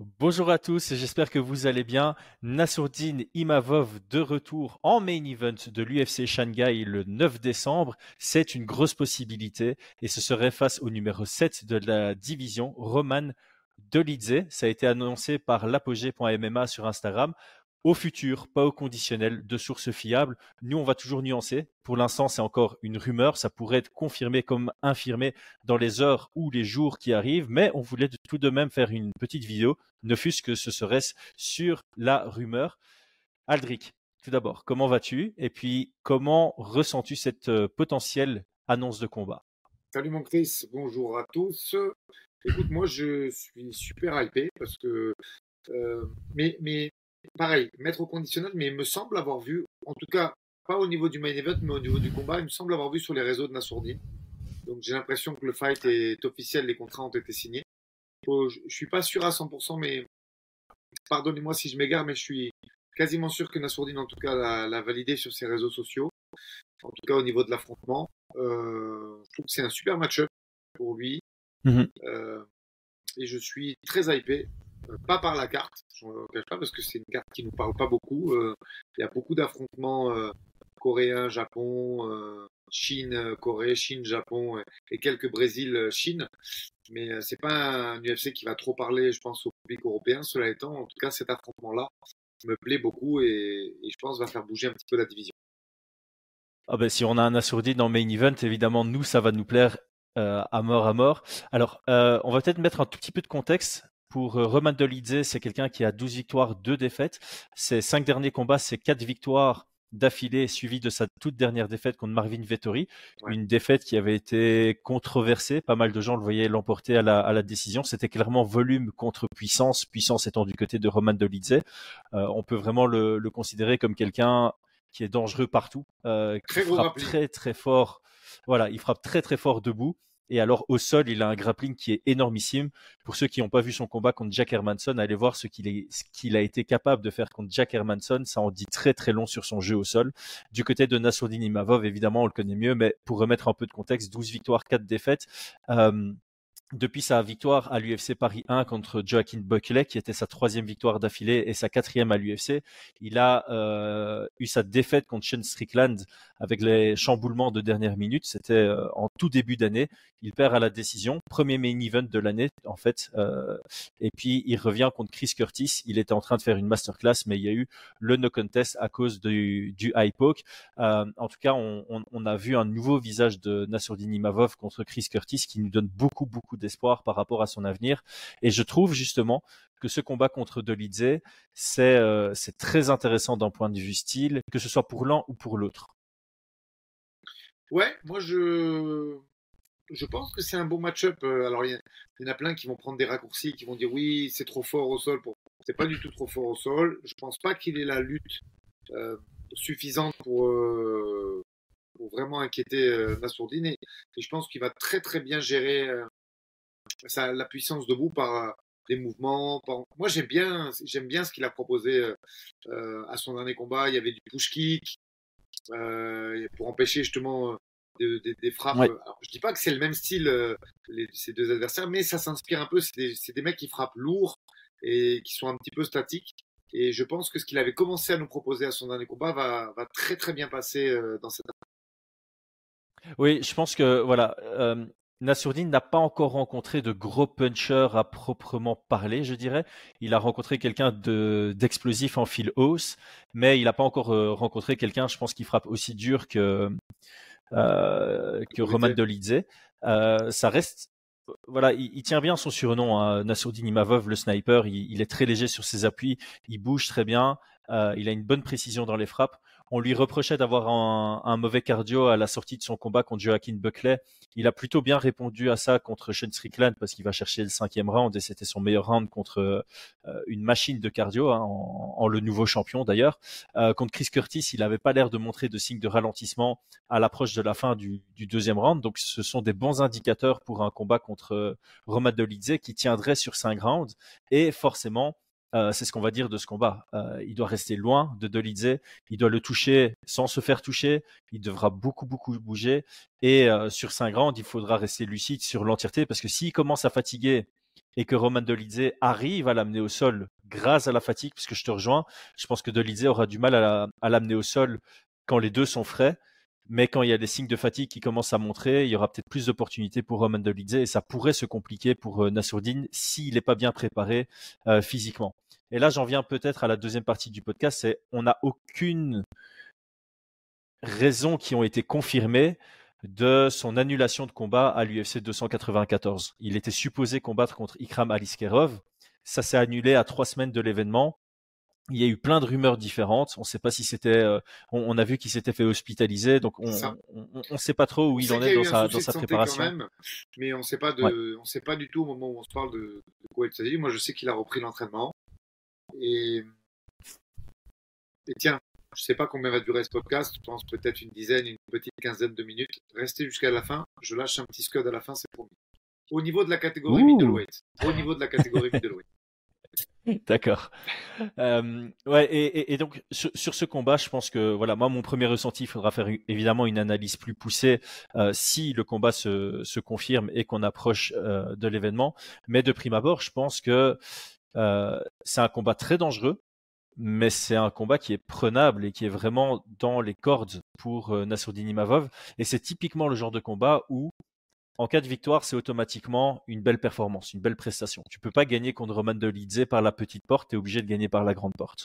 Bonjour à tous, j'espère que vous allez bien. Nassourdine Imavov de retour en main event de l'UFC Shanghai le 9 décembre. C'est une grosse possibilité et ce serait face au numéro 7 de la division, Roman Dolidze. Ça a été annoncé par l'apogée.mma sur Instagram au futur, pas au conditionnel, de sources fiables. Nous, on va toujours nuancer. Pour l'instant, c'est encore une rumeur. Ça pourrait être confirmé comme infirmé dans les heures ou les jours qui arrivent. Mais on voulait tout de même faire une petite vidéo, ne fût-ce que ce serait sur la rumeur. Aldric, tout d'abord, comment vas-tu? Et puis, comment ressens-tu cette euh, potentielle annonce de combat? Salut mon Chris, bonjour à tous. Écoute, moi je suis super hypé parce que euh, pareil, mettre au conditionnel, mais il me semble avoir vu, en tout cas, pas au niveau du main event, mais au niveau du combat, il me semble avoir vu sur les réseaux de Nassourdine. Donc j'ai l'impression que le fight est officiel, les contrats ont été signés. Je suis pas sûr à 100%, mais pardonnez-moi si je m'égare, mais je suis quasiment sûr que Nassourdine, en tout cas, l'a validé sur ses réseaux sociaux. En tout cas, au niveau de l'affrontement. Euh, je trouve que c'est un super match-up pour lui. Mm-hmm. Euh, et je suis très hypé pas par la carte, je ne cache pas, parce que c'est une carte qui ne nous parle pas beaucoup. Euh, il y a beaucoup d'affrontements euh, coréens, Japon, euh, Chine, Corée, Chine, Japon et quelques Brésil, Chine. Mais c'est pas un UFC qui va trop parler, je pense, au public européen. Cela étant, en tout cas, cet affrontement-là me plaît beaucoup et, je pense va faire bouger un petit peu la division. Ah ben, si on a un assourdi dans main event, évidemment, nous, ça va nous plaire à mort à mort. Alors, on va peut-être mettre un tout petit peu de contexte. Pour euh, Roman Dolidze, c'est quelqu'un qui a 12 victoires, 2 défaites. Ses 5 derniers combats, c'est 4 victoires d'affilée, suivi de sa toute dernière défaite contre Marvin Vettori. Une défaite qui avait été controversée. Pas mal de gens le voyaient l'emporter à la, décision. C'était clairement volume contre puissance, puissance étant du côté de Roman Dolidze. Euh, on peut vraiment le, considérer comme quelqu'un qui est dangereux partout, euh, qui frappe très très fort. Voilà, il frappe très très fort debout. Et alors au sol, il a un grappling qui est énormissime. Pour ceux qui n'ont pas vu son combat contre Jack Hermanson, allez voir ce qu'il a été capable de faire contre Jack Hermanson. Ça en dit très très long sur son jeu au sol. Du côté de Nassourdine Imavov, évidemment, on le connaît mieux, mais pour remettre un peu de contexte, 12 victoires, 4 défaites. Euh, depuis sa victoire à l'UFC Paris 1 contre Joaquin Buckley, qui était sa troisième victoire d'affilée et sa quatrième à l'UFC, il a euh, eu sa défaite contre Shane Strickland avec les chamboulements de dernière minute. C'était euh, en tout début d'année. Il perd à la décision, premier main event de l'année en fait. Euh, et puis il revient contre Chris Curtis. Il était en train de faire une masterclass, mais il y a eu le no contest à cause du, du high poke. en tout cas, on, a vu un nouveau visage de Nassourdine Imavov contre Chris Curtis qui nous donne beaucoup beaucoup d'espoir par rapport à son avenir. Et je trouve justement que ce combat contre Dolidze, euh, c'est très intéressant d'un point de vue style, que ce soit pour l'un ou pour l'autre. Ouais, moi je je pense que c'est un bon match-up. Euh, alors il y, en a plein qui vont prendre des raccourcis, qui vont dire oui c'est trop fort au sol. C'est pas du tout trop fort au sol. Je pense pas qu'il ait la lutte euh, suffisante pour pour vraiment inquiéter Nassourdine et, et, je pense qu'il va très très bien gérer la puissance debout par euh, des mouvements. Moi, j'aime bien, j'aime bien ce qu'il a proposé euh, euh, à son dernier combat. Il y avait du push kick pour empêcher justement des, frappes. Alors, je dis pas que c'est le même style ces deux adversaires, mais ça s'inspire un peu. C'est des, mecs qui frappent lourd et qui sont un petit peu statiques. Et je pense que ce qu'il avait commencé à nous proposer à son dernier combat va, va très très bien passer dans cette. Oui, je pense que voilà, Nassourdine n'a pas encore rencontré de gros puncher à proprement parler, je dirais. Il a rencontré quelqu'un d'explosif en fil hausse, mais il n'a pas encore euh, rencontré quelqu'un, je pense, qui frappe aussi dur que, euh, que Roman Dolidze. Euh, ça reste voilà, il, tient bien son surnom, hein, Nassourdine Imavov, le sniper. Il, est très léger sur ses appuis, il bouge très bien, il a une bonne précision dans les frappes. On lui reprochait d'avoir un, mauvais cardio à la sortie de son combat contre Joaquin Buckley. Il a plutôt bien répondu à ça contre Sean Strickland parce qu'il va chercher le cinquième round et c'était son meilleur round contre euh, une machine de cardio, hein, en, le nouveau champion d'ailleurs. Euh, contre Chris Curtis, il n'avait pas l'air de montrer de signes de ralentissement à l'approche de la fin du, deuxième round. Donc ce sont des bons indicateurs pour un combat contre euh, Roma Dolidze qui tiendrait sur cinq rounds. Et forcément, euh, c'est ce qu'on va dire de ce combat. Euh, il doit rester loin de Dolidze, il doit le toucher sans se faire toucher, il devra beaucoup beaucoup bouger et euh, sur 5 rounds, il faudra rester lucide sur l'entièreté parce que s'il commence à fatiguer et que Roman Dolidze arrive à l'amener au sol grâce à la fatigue, puisque je te rejoins, je pense que Dolidze aura du mal à l'amener au sol quand les deux sont frais. Mais quand il y a des signes de fatigue qui commencent à montrer, il y aura peut-être plus d'opportunités pour Roman Dolidze et ça pourrait se compliquer pour euh, Nassourdine s'il n'est pas bien préparé euh, physiquement. Et là, j'en viens peut-être à la deuxième partie du podcast, c'est on n'a aucune raison qui ont été confirmées de son annulation de combat à l'UFC 294. Il était supposé combattre contre Ikram Aliskerov. Ça s'est annulé à trois semaines de l'événement. Il y a eu plein de rumeurs différentes. On ne sait pas si c'était. Euh, on, a vu qu'il s'était fait hospitaliser, donc on ne sait pas trop où il en est dans sa, dans sa préparation. Même, mais on ne sait pas de, on sait pas du tout au moment où on se parle de, de quoi il s'agit. Moi, je sais qu'il a repris l'entraînement. Et, et tiens, je ne sais pas combien va durer ce podcast. Je pense peut-être une dizaine, une petite quinzaine de minutes. Restez jusqu'à la fin. Je lâche un petit scud à la fin, c'est promis. Au niveau de la catégorie middleweight. Au niveau de la catégorie middleweight. D'accord. Euh, ouais, et, donc sur, ce combat, je pense que voilà, moi mon premier ressenti, il faudra faire évidemment une analyse plus poussée euh, si le combat se, confirme et qu'on approche euh, de l'événement. Mais de prime abord, je pense que c'est un combat très dangereux mais c'est un combat qui est prenable et qui est vraiment dans les cordes pour Nassourdine Imavov. Et c'est typiquement le genre de combat où, en cas de victoire, c'est automatiquement une belle performance, une belle prestation. Tu peux pas gagner contre Roman Dolidze par la petite porte, tu es obligé de gagner par la grande porte.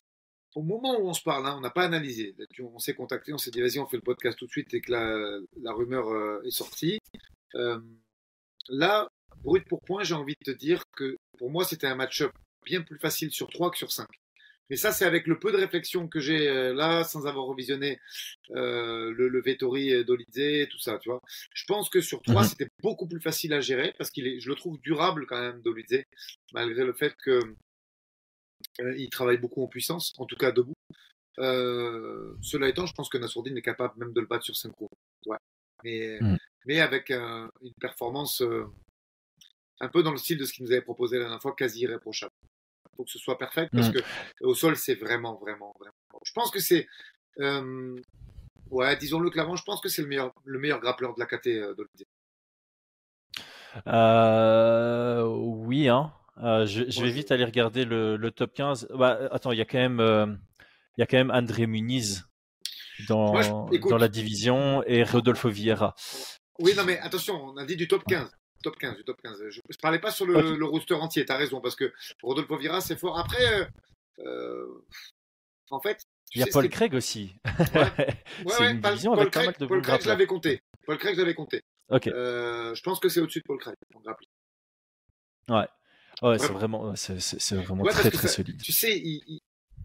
Au moment où on se parle, hein, on n'a pas analysé. On s'est contacté, on s'est dit vas-y, on fait le podcast tout de suite et que la, rumeur euh, est sortie. Euh, là, brut pour point, j'ai envie de te dire que pour moi, c'était un match-up bien plus facile sur 3 que sur 5. Mais ça, c'est avec le peu de réflexion que j'ai euh, là, sans avoir revisionné euh, le, le Vettori d'Olidze, tout ça, tu vois. Je pense que sur trois, mhm. c'était beaucoup plus facile à gérer parce qu'il est, je le trouve durable quand même, Dolidze, malgré le fait que euh, il travaille beaucoup en puissance, en tout cas debout. Euh, cela étant, je pense que Nassourdine est capable même de le battre sur 5 coups. Ouais. Mais, mhm. mais avec une performance un peu dans le style de ce qu'il nous avait proposé la dernière fois, quasi irréprochable faut que ce soit parfait parce mm. que au sol, c'est vraiment, vraiment, vraiment. Je pense que c'est, euh, ouais, disons-le clairement, je pense que c'est le meilleur, le meilleur grappleur de la KT euh, euh, oui, hein. Je, vais vite aller regarder le, top 15. Bah, attends, il y a quand même, il y a quand même André Muniz dans, dans la division et Rodolfo Vieira. Oui, non, mais attention, on a dit du top 15 top 15, du top 15. Je ne parlais pas sur le, le roster entier, tu as raison, parce que Rodolfo Vira, c'est fort. Après, euh, euh, en fait. Il y a Paul Craig aussi. Ouais, une Paul, avec Craig, pas mal de Paul Craig, je l'avais compté. Paul Craig, je l'avais compté. Ok. Euh, je pense que c'est au-dessus de Paul Craig, Ouais. Ouais, c'est vraiment, c'est, vraiment très, très solide. Tu sais,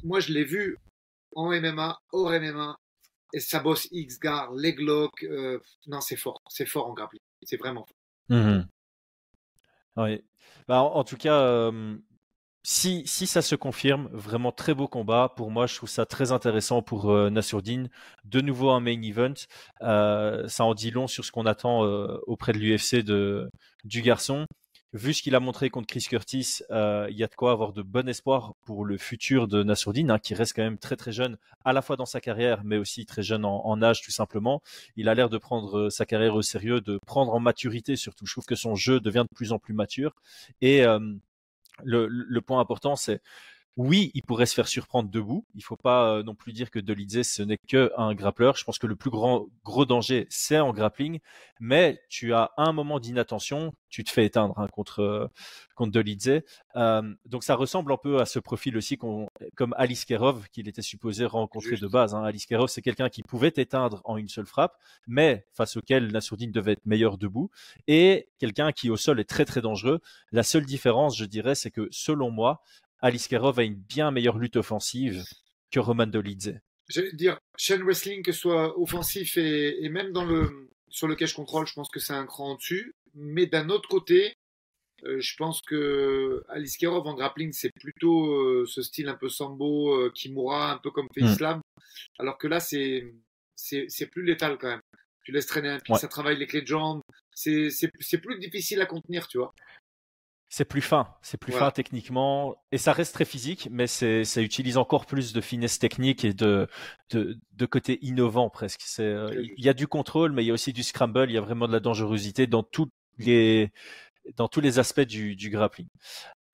moi, je l'ai vu en MMA, hors MMA, et ça bosse X-Gar, Leglock. Euh, non, c'est fort. C'est fort en grappling. C'est vraiment fort. Mmh. Bah, en, tout cas, si, si ça se confirme, vraiment très beau combat. Pour moi, je trouve ça très intéressant pour euh, De nouveau un main event. Euh, ça en dit long sur ce qu'on attend auprès de l'UFC du garçon vu ce qu'il a montré contre Chris Curtis, euh, il y a de quoi avoir de bon espoir pour le futur de Nassourdine, hein, qui reste quand même très très jeune, à la fois dans sa carrière, mais aussi très jeune en, âge tout simplement. Il a l'air de prendre euh, sa carrière au sérieux, de prendre en maturité surtout. Je trouve que son jeu devient de plus en plus mature. Et euh, le, le, point important, c'est oui, il pourrait se faire surprendre debout. Il faut pas euh, non plus dire que Dolidze ce n'est que un grappleur. Je pense que le plus grand gros danger c'est en grappling, mais tu as un moment d'inattention, tu te fais éteindre hein, contre euh, contre Dolidze. Euh, donc ça ressemble un peu à ce profil aussi comme Alice Kerov qu'il était supposé rencontrer de base. Hein. Alice Kerov c'est quelqu'un qui pouvait éteindre en une seule frappe, mais face auquel Nassourdine devait être meilleur debout et quelqu'un qui au sol est très très dangereux. La seule différence, je dirais, c'est que selon moi, Alice Kerov a une bien meilleure lutte offensive que Roman Dolidze. J'allais dire, chaîne wrestling, que ce soit offensif et, même dans le, sur le cash control, je pense que c'est un cran en dessus. Mais d'un autre côté, euh, je pense que Alice Kerov en grappling, c'est plutôt euh, ce style un peu sambo, euh, Kimura, un peu comme fait Islam. Hmm. Alors que là, c'est, c'est, plus létal quand même. Tu laisses traîner un pied, ça travaille les clés de jambes. C'est, c'est plus difficile à contenir, tu vois. C'est plus fin, c'est plus fin techniquement, et ça reste très physique, mais c'est, ça utilise encore plus de finesse technique et de, de, de côté innovant presque. C'est, euh, il y a du contrôle, mais il y a aussi du scramble, il y a vraiment de la dangerosité dans toutes les, dans tous les aspects du, du grappling.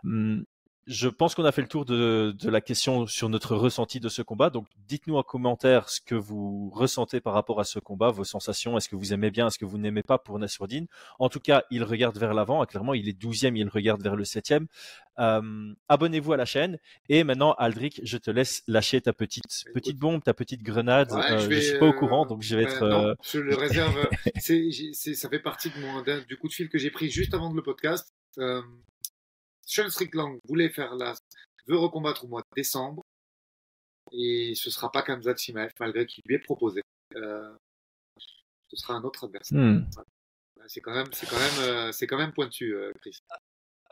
Hum, je pense qu'on a fait le tour de, la question sur notre ressenti de ce combat. Donc, dites-nous en commentaire ce que vous ressentez par rapport à ce combat, vos sensations. Est-ce que vous aimez bien, est-ce que vous n'aimez pas pour Nasruddin? En tout cas, il regarde vers l'avant. Clairement, il est 12e, il regarde vers le 7e. Euh, abonnez-vous à la chaîne. Et maintenant, Aldric, je te laisse lâcher ta petite, petite bombe, ta petite grenade. Euh, je, ne suis pas au courant, donc je vais être. Non, je le réserve. ça fait partie de mon, du coup de fil que j'ai pris juste avant le podcast. Euh, Sean Strickland voulait faire la, veut recombattre au mois de décembre. Et ce sera pas Kamzat Chimaev, malgré qu'il lui est proposé. Euh, ce sera un autre adversaire. Hmm. C'est quand même, c'est quand même, euh, c'est quand même pointu, euh, Chris.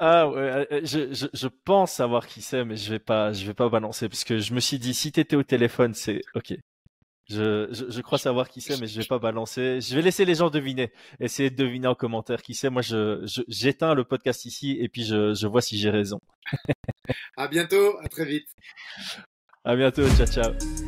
Ah ouais, je, je, je, pense savoir qui c'est, mais je vais pas, je vais pas balancer parce que je me suis dit si t'étais au téléphone, c'est ok. Je, je, crois savoir qui c'est, mais je vais pas balancer. Je vais laisser les gens deviner. Essayer de deviner en commentaire qui c'est. Moi, je, j'éteins le podcast ici et puis je, je vois si j'ai raison. à bientôt. À très vite. À bientôt. Ciao, ciao.